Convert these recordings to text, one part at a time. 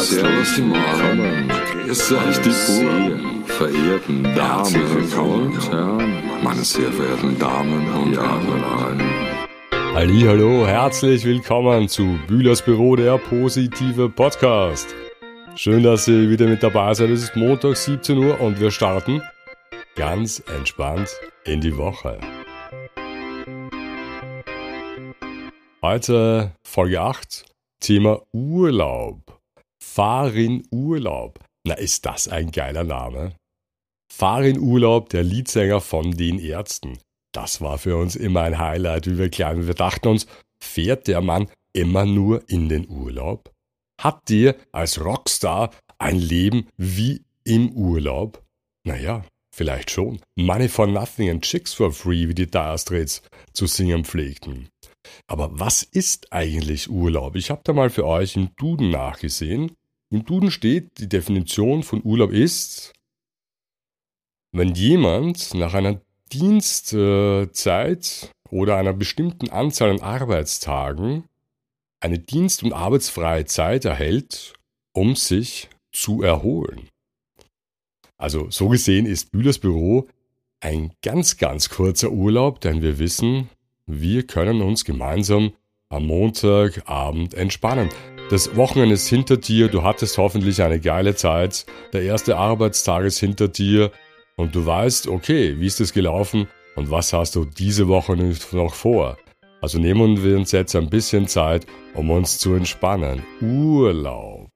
Servus die Morgen. Grüß euch die Buren. Verehrten Damen und Herren. Meine sehr verehrten Damen und Herren. Halli, hallo, herzlich willkommen zu Bühlers Büro, der positive Podcast. Schön, dass ihr wieder mit dabei seid. Es ist Montag, 17 Uhr und wir starten ganz entspannt in die Woche. Heute Folge 8, Thema Urlaub. Fahr in Urlaub. Na, ist das ein geiler Name? Fahr in Urlaub, der Leadsänger von den Ärzten. Das war für uns immer ein Highlight, wie wir klein. Wir dachten uns, fährt der Mann immer nur in den Urlaub? Habt ihr als Rockstar ein Leben wie im Urlaub? Naja, vielleicht schon. Money for nothing and chicks for free, wie die Dire Straits zu singen pflegten. Aber was ist eigentlich Urlaub? Ich habe da mal für euch im Duden nachgesehen. Im Duden steht, die Definition von Urlaub ist, wenn jemand nach einer Dienstzeit oder einer bestimmten Anzahl an Arbeitstagen eine dienst- und arbeitsfreie Zeit erhält, um sich zu erholen. Also so gesehen ist Bühlers Büro ein ganz, ganz kurzer Urlaub, denn wir wissen, wir können uns gemeinsam am Montagabend entspannen. Das Wochenende ist hinter dir, du hattest hoffentlich eine geile Zeit, der erste Arbeitstag ist hinter dir und du weißt, okay, wie ist es gelaufen und was hast du diese Woche noch vor? Also nehmen wir uns jetzt ein bisschen Zeit, um uns zu entspannen. Urlaub.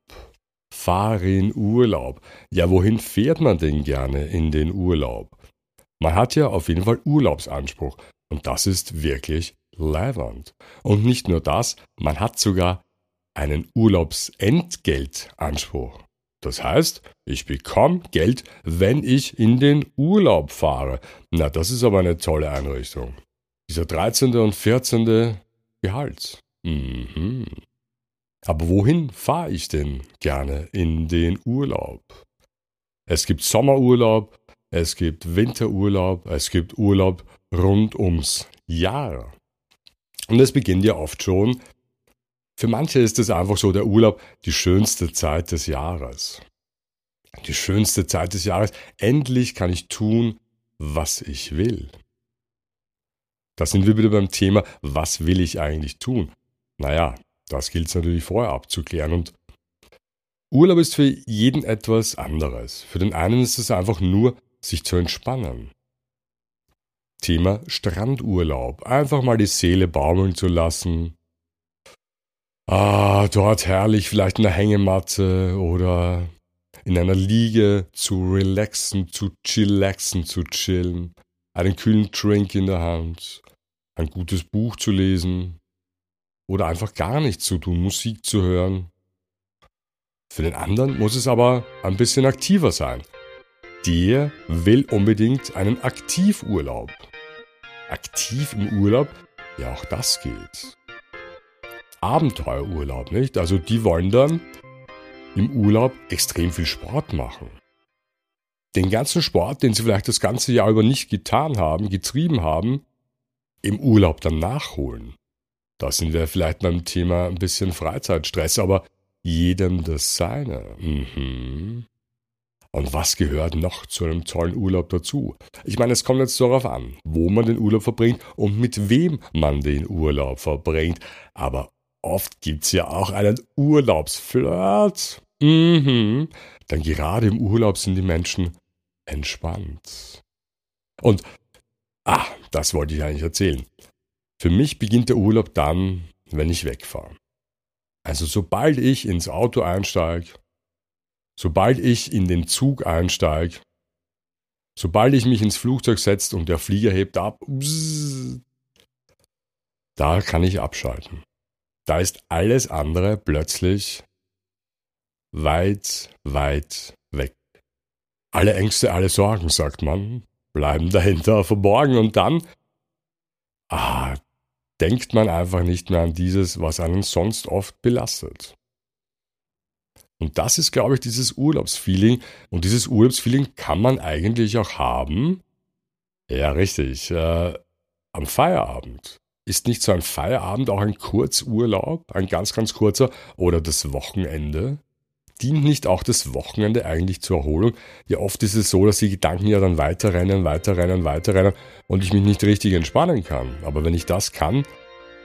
Fahr in Urlaub. Ja, wohin fährt man denn gerne in den Urlaub? Man hat ja auf jeden Fall Urlaubsanspruch. Und das ist wirklich leibend. Und nicht nur das, man hat sogar einen Urlaubsentgeltanspruch. Das heißt, ich bekomme Geld, wenn ich in den Urlaub fahre. Na, das ist aber eine tolle Einrichtung. Dieser 13. und 14. Gehalt. Mhm. Aber wohin fahre ich denn gerne in den Urlaub? Es gibt Sommerurlaub, es gibt Winterurlaub, es gibt Urlaub rund ums Jahr. Und es beginnt ja oft schon. Für manche ist es einfach so der Urlaub die schönste Zeit des Jahres. Die schönste Zeit des Jahres. Endlich kann ich tun, was ich will. Da sind wir wieder beim Thema, was will ich eigentlich tun? Naja, das gilt es natürlich vorher abzuklären. Und Urlaub ist für jeden etwas anderes. Für den einen ist es einfach nur, sich zu entspannen. Thema Strandurlaub. Einfach mal die Seele baumeln zu lassen. Ah, dort herrlich vielleicht in der Hängematte oder in einer Liege zu relaxen, zu chillaxen, zu chillen, einen kühlen Drink in der Hand, ein gutes Buch zu lesen oder einfach gar nichts zu tun, Musik zu hören. Für den anderen muss es aber ein bisschen aktiver sein. Der will unbedingt einen Aktivurlaub aktiv im Urlaub, ja auch das geht. Abenteuerurlaub, nicht? Also die wollen dann im Urlaub extrem viel Sport machen. Den ganzen Sport, den sie vielleicht das ganze Jahr über nicht getan haben, getrieben haben, im Urlaub dann nachholen. Da sind wir vielleicht beim Thema ein bisschen Freizeitstress, aber jedem das seine. Mhm. Und was gehört noch zu einem tollen Urlaub dazu? Ich meine, es kommt jetzt darauf an, wo man den Urlaub verbringt und mit wem man den Urlaub verbringt. Aber oft gibt es ja auch einen Urlaubsflirt. Mhm. Denn gerade im Urlaub sind die Menschen entspannt. Und, ah, das wollte ich eigentlich erzählen. Für mich beginnt der Urlaub dann, wenn ich wegfahre. Also sobald ich ins Auto einsteige, Sobald ich in den Zug einsteige, sobald ich mich ins Flugzeug setze und der Flieger hebt ab, da kann ich abschalten. Da ist alles andere plötzlich weit, weit weg. Alle Ängste, alle Sorgen, sagt man, bleiben dahinter verborgen und dann, ah, denkt man einfach nicht mehr an dieses, was einen sonst oft belastet. Und das ist, glaube ich, dieses Urlaubsfeeling. Und dieses Urlaubsfeeling kann man eigentlich auch haben. Ja, richtig. Äh, am Feierabend. Ist nicht so ein Feierabend auch ein Kurzurlaub, ein ganz, ganz kurzer, oder das Wochenende? dient nicht auch das Wochenende eigentlich zur Erholung? Ja, oft ist es so, dass die Gedanken ja dann weiterrennen, weiterrennen, weiterrennen und ich mich nicht richtig entspannen kann. Aber wenn ich das kann,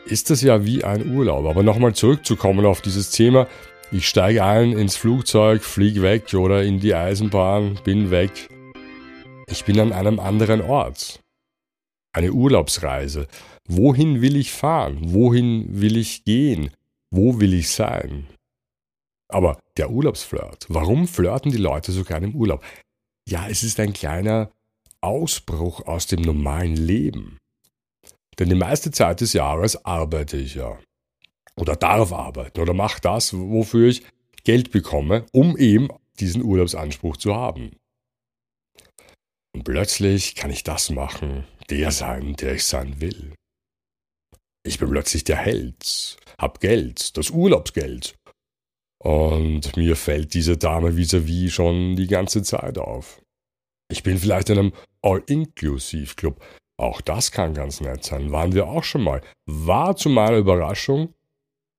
ist das ja wie ein Urlaub. Aber nochmal zurückzukommen auf dieses Thema, ich steige ein ins Flugzeug, fliege weg oder in die Eisenbahn, bin weg. Ich bin an einem anderen Ort. Eine Urlaubsreise. Wohin will ich fahren? Wohin will ich gehen? Wo will ich sein? Aber der Urlaubsflirt, warum flirten die Leute so gerne im Urlaub? Ja, es ist ein kleiner Ausbruch aus dem normalen Leben. Denn die meiste Zeit des Jahres arbeite ich ja. Oder darf arbeiten oder mache das, wofür ich Geld bekomme, um eben diesen Urlaubsanspruch zu haben. Und plötzlich kann ich das machen, der sein, der ich sein will. Ich bin plötzlich der Held, hab Geld, das Urlaubsgeld. Und mir fällt diese Dame vis-à-vis -vis schon die ganze Zeit auf. Ich bin vielleicht in einem All-Inclusive-Club. Auch das kann ganz nett sein. Waren wir auch schon mal. War zu meiner Überraschung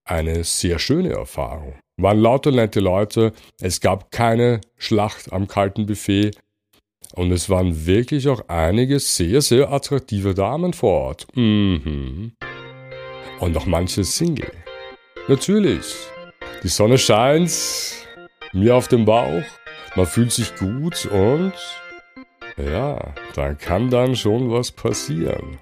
eine sehr schöne Erfahrung. Waren lauter nette Leute. Es gab keine Schlacht am kalten Buffet. Und es waren wirklich auch einige sehr, sehr attraktive Damen vor Ort. Mhm. Und noch manche Single. Natürlich. Die Sonne scheint mir auf dem Bauch. Man fühlt sich gut und ja, da kann dann schon was passieren.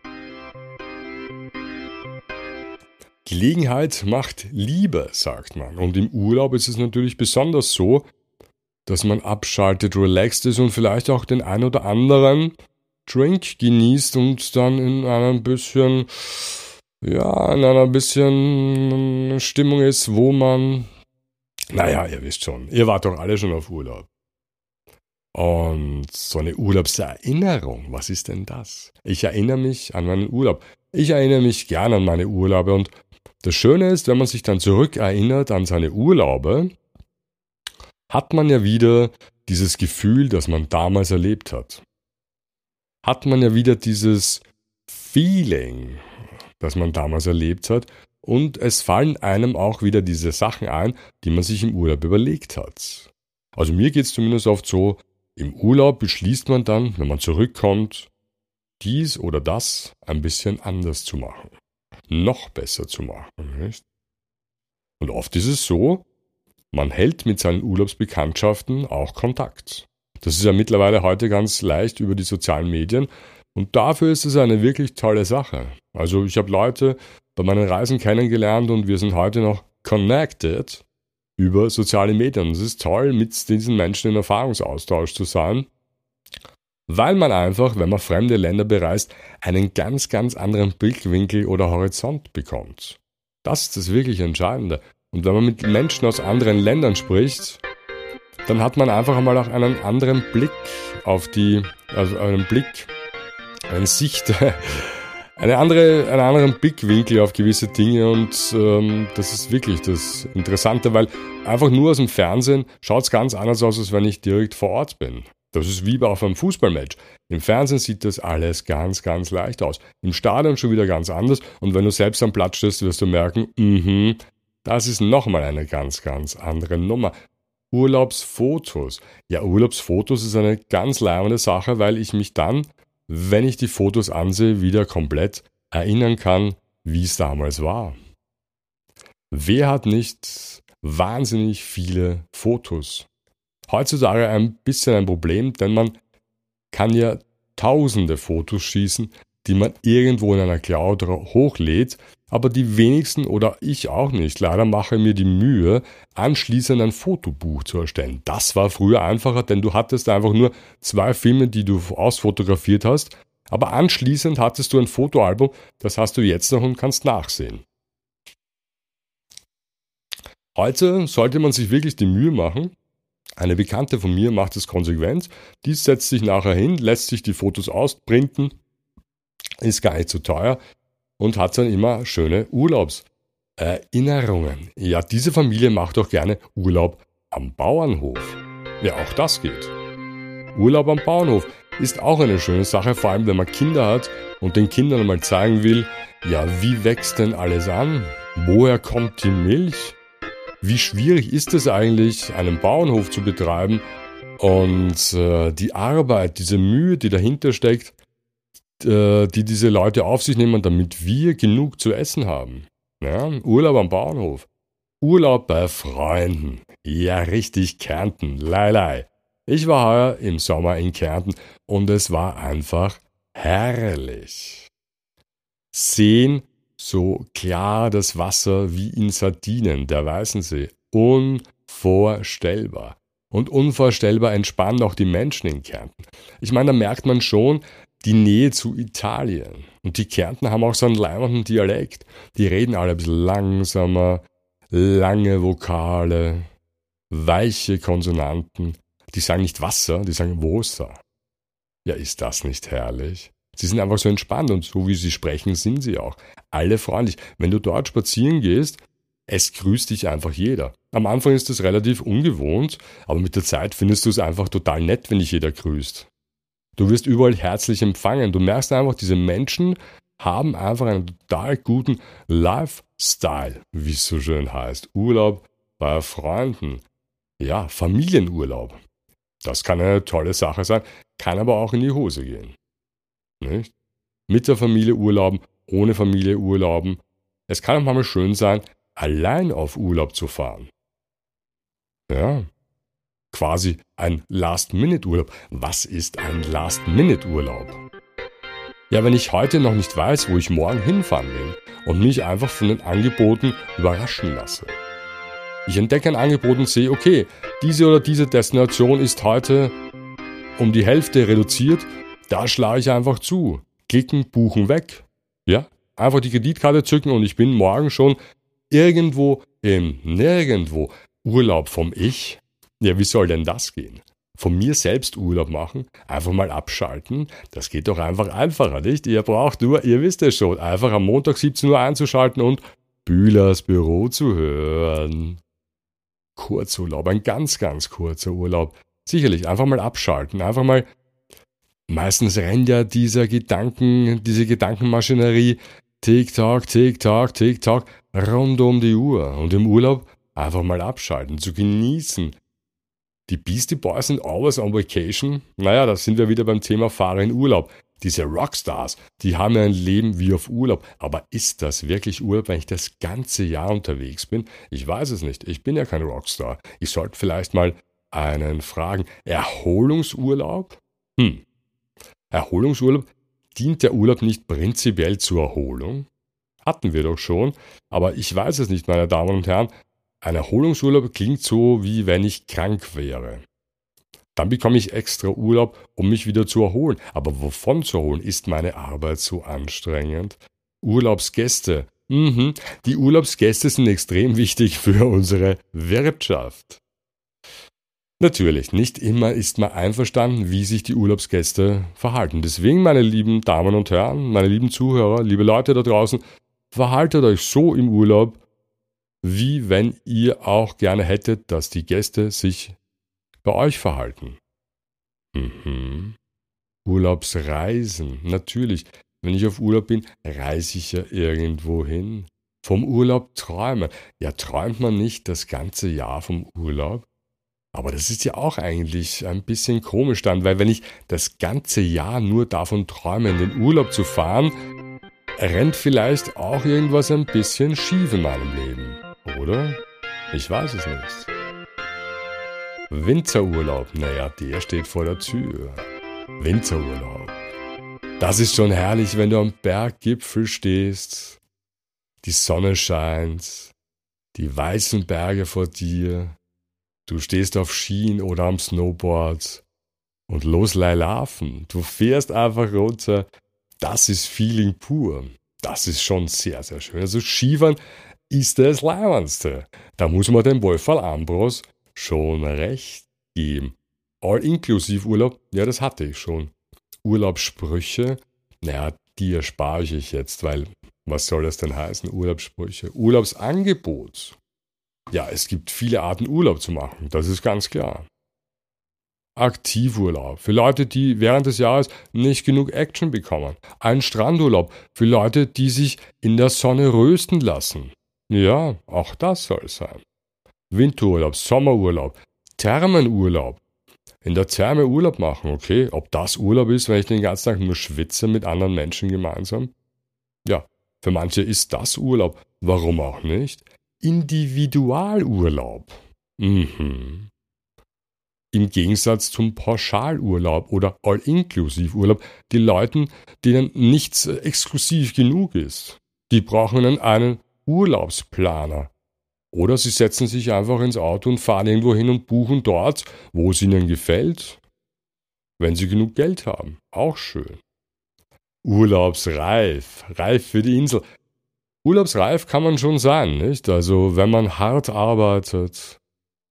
Gelegenheit macht Liebe, sagt man. Und im Urlaub ist es natürlich besonders so, dass man abschaltet, relaxed ist und vielleicht auch den ein oder anderen Drink genießt und dann in einem bisschen ja, in einer bisschen Stimmung ist, wo man, naja, ihr wisst schon, ihr wart doch alle schon auf Urlaub. Und so eine Urlaubserinnerung, was ist denn das? Ich erinnere mich an meinen Urlaub. Ich erinnere mich gerne an meine Urlaube und das Schöne ist, wenn man sich dann zurückerinnert an seine Urlaube, hat man ja wieder dieses Gefühl, das man damals erlebt hat. Hat man ja wieder dieses Feeling, das man damals erlebt hat. Und es fallen einem auch wieder diese Sachen ein, die man sich im Urlaub überlegt hat. Also mir geht es zumindest oft so, im Urlaub beschließt man dann, wenn man zurückkommt, dies oder das ein bisschen anders zu machen. Noch besser zu machen. Nicht? Und oft ist es so, man hält mit seinen Urlaubsbekanntschaften auch Kontakt. Das ist ja mittlerweile heute ganz leicht über die sozialen Medien und dafür ist es eine wirklich tolle Sache. Also ich habe Leute bei meinen Reisen kennengelernt und wir sind heute noch connected über soziale Medien. Es ist toll, mit diesen Menschen in Erfahrungsaustausch zu sein, weil man einfach, wenn man fremde Länder bereist, einen ganz, ganz anderen Blickwinkel oder Horizont bekommt. Das ist das wirklich Entscheidende. Und wenn man mit Menschen aus anderen Ländern spricht, dann hat man einfach einmal auch einen anderen Blick auf die, also einen Blick eine Sicht, eine andere, einen anderen Blickwinkel auf gewisse Dinge und ähm, das ist wirklich das Interessante, weil einfach nur aus dem Fernsehen schaut es ganz anders aus, als wenn ich direkt vor Ort bin. Das ist wie bei einem Fußballmatch. Im Fernsehen sieht das alles ganz, ganz leicht aus. Im Stadion schon wieder ganz anders. Und wenn du selbst am Platz stehst, wirst du merken, mhm, das ist nochmal eine ganz, ganz andere Nummer. Urlaubsfotos. Ja, Urlaubsfotos ist eine ganz leibende Sache, weil ich mich dann wenn ich die Fotos ansehe, wieder komplett erinnern kann, wie es damals war. Wer hat nicht wahnsinnig viele Fotos? Heutzutage ein bisschen ein Problem, denn man kann ja tausende Fotos schießen, die man irgendwo in einer Cloud hochlädt aber die wenigsten oder ich auch nicht. Leider mache mir die Mühe, anschließend ein Fotobuch zu erstellen. Das war früher einfacher, denn du hattest einfach nur zwei Filme, die du ausfotografiert hast. Aber anschließend hattest du ein Fotoalbum, das hast du jetzt noch und kannst nachsehen. Heute sollte man sich wirklich die Mühe machen. Eine Bekannte von mir macht es konsequent. Die setzt sich nachher hin, lässt sich die Fotos ausprinten. Ist gar nicht so teuer und hat dann immer schöne Urlaubserinnerungen. Ja, diese Familie macht auch gerne Urlaub am Bauernhof. Ja, auch das geht. Urlaub am Bauernhof ist auch eine schöne Sache, vor allem wenn man Kinder hat und den Kindern mal zeigen will, ja, wie wächst denn alles an? Woher kommt die Milch? Wie schwierig ist es eigentlich, einen Bauernhof zu betreiben und äh, die Arbeit, diese Mühe, die dahinter steckt, äh, die diese Leute auf sich nehmen, damit wir genug zu essen haben. Ja, Urlaub am Bauernhof. Urlaub bei Freunden. Ja, richtig Kärnten. Lei, Ich war heuer im Sommer in Kärnten und es war einfach herrlich. Sehen so klar das Wasser wie in Sardinen, der Weißensee. Unvorstellbar. Und unvorstellbar entspannen auch die Menschen in Kärnten. Ich meine, da merkt man schon die Nähe zu Italien. Und die Kärnten haben auch so einen leibenden Dialekt. Die reden alle ein bisschen langsamer, lange Vokale, weiche Konsonanten. Die sagen nicht Wasser, die sagen Wasser. Ja, ist das nicht herrlich? Sie sind einfach so entspannt und so wie sie sprechen, sind sie auch. Alle freundlich. Wenn du dort spazieren gehst, es grüßt dich einfach jeder. Am Anfang ist das relativ ungewohnt, aber mit der Zeit findest du es einfach total nett, wenn dich jeder grüßt. Du wirst überall herzlich empfangen. Du merkst einfach, diese Menschen haben einfach einen total guten Lifestyle, wie es so schön heißt. Urlaub bei Freunden. Ja, Familienurlaub. Das kann eine tolle Sache sein, kann aber auch in die Hose gehen. Nicht? Mit der Familie urlauben, ohne Familie urlauben. Es kann auch mal schön sein, allein auf Urlaub zu fahren. Ja, quasi ein Last-Minute-Urlaub. Was ist ein Last-Minute-Urlaub? Ja, wenn ich heute noch nicht weiß, wo ich morgen hinfahren will und mich einfach von den Angeboten überraschen lasse. Ich entdecke ein Angebot und sehe, okay, diese oder diese Destination ist heute um die Hälfte reduziert, da schlage ich einfach zu. Klicken, buchen weg. Ja, einfach die Kreditkarte zücken und ich bin morgen schon irgendwo im Nirgendwo. Urlaub vom Ich. Ja, wie soll denn das gehen? von mir selbst Urlaub machen, einfach mal abschalten. Das geht doch einfach einfacher, nicht? Ihr braucht nur, ihr wisst es schon, einfach am Montag 17 Uhr einzuschalten und Bühlers Büro zu hören. Kurzurlaub, ein ganz, ganz kurzer Urlaub. Sicherlich, einfach mal abschalten, einfach mal. Meistens rennt ja dieser Gedanken, diese Gedankenmaschinerie Tick-Tock, Tick-Tock, Tick-Tock rund um die Uhr. Und im Urlaub einfach mal abschalten, zu genießen, die Beastie Boys sind always on vacation. Naja, da sind wir wieder beim Thema Fahrer in Urlaub. Diese Rockstars, die haben ja ein Leben wie auf Urlaub. Aber ist das wirklich Urlaub, wenn ich das ganze Jahr unterwegs bin? Ich weiß es nicht. Ich bin ja kein Rockstar. Ich sollte vielleicht mal einen fragen. Erholungsurlaub? Hm. Erholungsurlaub? Dient der Urlaub nicht prinzipiell zur Erholung? Hatten wir doch schon. Aber ich weiß es nicht, meine Damen und Herren. Ein Erholungsurlaub klingt so, wie wenn ich krank wäre. Dann bekomme ich extra Urlaub, um mich wieder zu erholen. Aber wovon zu erholen? Ist meine Arbeit so anstrengend? Urlaubsgäste. Mhm, die Urlaubsgäste sind extrem wichtig für unsere Wirtschaft. Natürlich, nicht immer ist man einverstanden, wie sich die Urlaubsgäste verhalten. Deswegen, meine lieben Damen und Herren, meine lieben Zuhörer, liebe Leute da draußen, verhaltet euch so im Urlaub, wie wenn ihr auch gerne hättet, dass die Gäste sich bei euch verhalten. Mhm. Urlaubsreisen, natürlich. Wenn ich auf Urlaub bin, reise ich ja irgendwo hin. Vom Urlaub träumen. Ja, träumt man nicht das ganze Jahr vom Urlaub? Aber das ist ja auch eigentlich ein bisschen komisch dann, weil wenn ich das ganze Jahr nur davon träume, in den Urlaub zu fahren, rennt vielleicht auch irgendwas ein bisschen schief in meinem Leben. Oder? Ich weiß es nicht. Winterurlaub, naja, der steht vor der Tür. Winterurlaub. Das ist schon herrlich, wenn du am Berggipfel stehst, die Sonne scheint, die weißen Berge vor dir, du stehst auf Skien oder am Snowboard und los laufen. Du fährst einfach runter. Das ist Feeling pur. Das ist schon sehr, sehr schön. Also Skifahren ist das Leibendste. Da muss man dem Wolfgang Ambros schon recht geben. All-Inklusiv-Urlaub, ja, das hatte ich schon. Urlaubssprüche, naja, die erspare ich jetzt, weil was soll das denn heißen? Urlaubssprüche. Urlaubsangebot. Ja, es gibt viele Arten Urlaub zu machen, das ist ganz klar. Aktivurlaub für Leute, die während des Jahres nicht genug Action bekommen. Ein Strandurlaub für Leute, die sich in der Sonne rösten lassen. Ja, auch das soll sein. Winterurlaub, Sommerurlaub, Thermenurlaub. In der Therme Urlaub machen, okay? Ob das Urlaub ist, wenn ich den ganzen Tag nur schwitze mit anderen Menschen gemeinsam? Ja, für manche ist das Urlaub. Warum auch nicht? Individualurlaub. Mhm. Im Gegensatz zum Pauschalurlaub oder All-Inclusive-Urlaub, die Leuten, denen nichts exklusiv genug ist. Die brauchen einen Urlaubsplaner. Oder sie setzen sich einfach ins Auto und fahren irgendwo hin und buchen dort, wo es ihnen gefällt, wenn sie genug Geld haben. Auch schön. Urlaubsreif, reif für die Insel. Urlaubsreif kann man schon sein, nicht? Also wenn man hart arbeitet.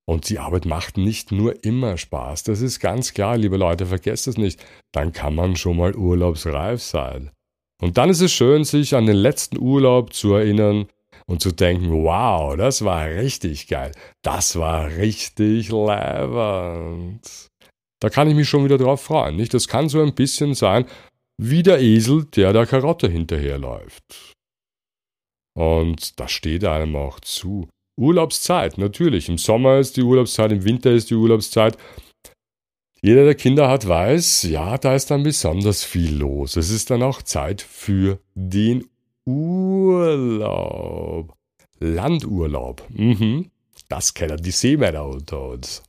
Und die Arbeit macht nicht nur immer Spaß, das ist ganz klar, liebe Leute, vergesst es nicht. Dann kann man schon mal urlaubsreif sein. Und dann ist es schön, sich an den letzten Urlaub zu erinnern, und zu denken, wow, das war richtig geil, das war richtig leibend. Da kann ich mich schon wieder drauf freuen, nicht? Das kann so ein bisschen sein wie der Esel, der der Karotte hinterherläuft. Und das steht einem auch zu. Urlaubszeit, natürlich. Im Sommer ist die Urlaubszeit, im Winter ist die Urlaubszeit. Jeder, der Kinder hat, weiß, ja, da ist dann besonders viel los. Es ist dann auch Zeit für den Urlaub. Landurlaub. Mhm. Das kennen die Seemänner unter uns.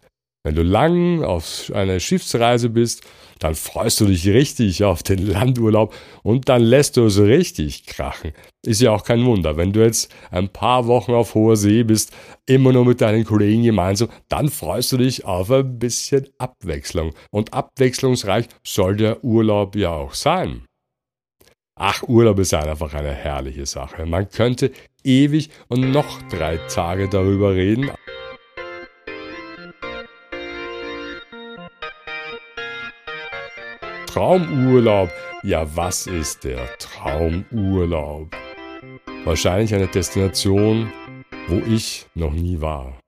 Wenn du lang auf einer Schiffsreise bist, dann freust du dich richtig auf den Landurlaub und dann lässt du es richtig krachen. Ist ja auch kein Wunder, wenn du jetzt ein paar Wochen auf hoher See bist, immer nur mit deinen Kollegen gemeinsam, dann freust du dich auf ein bisschen Abwechslung. Und abwechslungsreich soll der Urlaub ja auch sein. Ach, Urlaub ist einfach eine herrliche Sache. Man könnte ewig und noch drei Tage darüber reden. Traumurlaub. Ja, was ist der Traumurlaub? Wahrscheinlich eine Destination, wo ich noch nie war.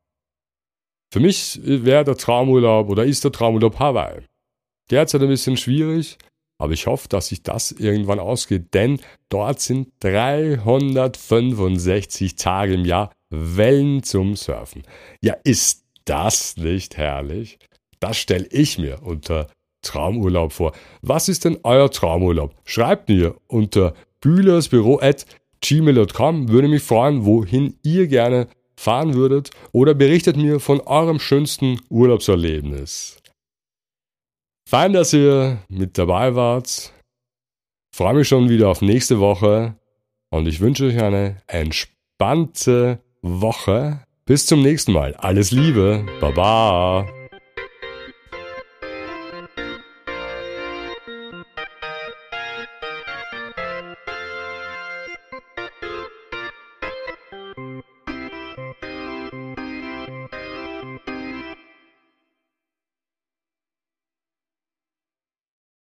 Für mich wäre der Traumurlaub oder ist der Traumurlaub Hawaii. Derzeit ein bisschen schwierig, aber ich hoffe, dass sich das irgendwann ausgeht, denn dort sind 365 Tage im Jahr Wellen zum Surfen. Ja, ist das nicht herrlich? Das stelle ich mir unter Traumurlaub vor. Was ist denn euer Traumurlaub? Schreibt mir unter bühlersbüro.gmail.com. Würde mich freuen, wohin ihr gerne fahren würdet oder berichtet mir von eurem schönsten Urlaubserlebnis. Fein, dass ihr mit dabei wart. Freue mich schon wieder auf nächste Woche und ich wünsche euch eine entspannte Woche. Bis zum nächsten Mal. Alles Liebe. Baba.